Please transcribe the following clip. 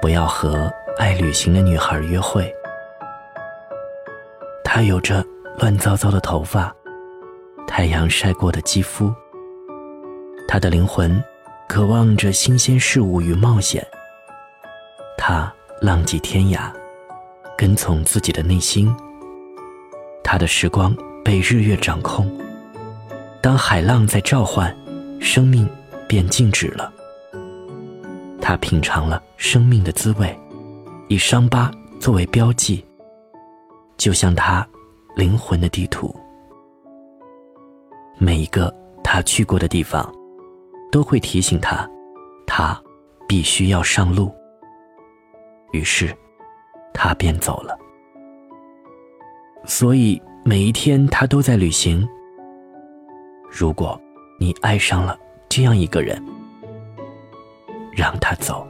不要和爱旅行的女孩约会。她有着乱糟糟的头发，太阳晒过的肌肤。她的灵魂渴望着新鲜事物与冒险。她浪迹天涯，跟从自己的内心。她的时光被日月掌控。当海浪在召唤，生命便静止了。他品尝了生命的滋味，以伤疤作为标记，就像他灵魂的地图。每一个他去过的地方，都会提醒他，他必须要上路。于是，他便走了。所以每一天他都在旅行。如果你爱上了这样一个人。让他走。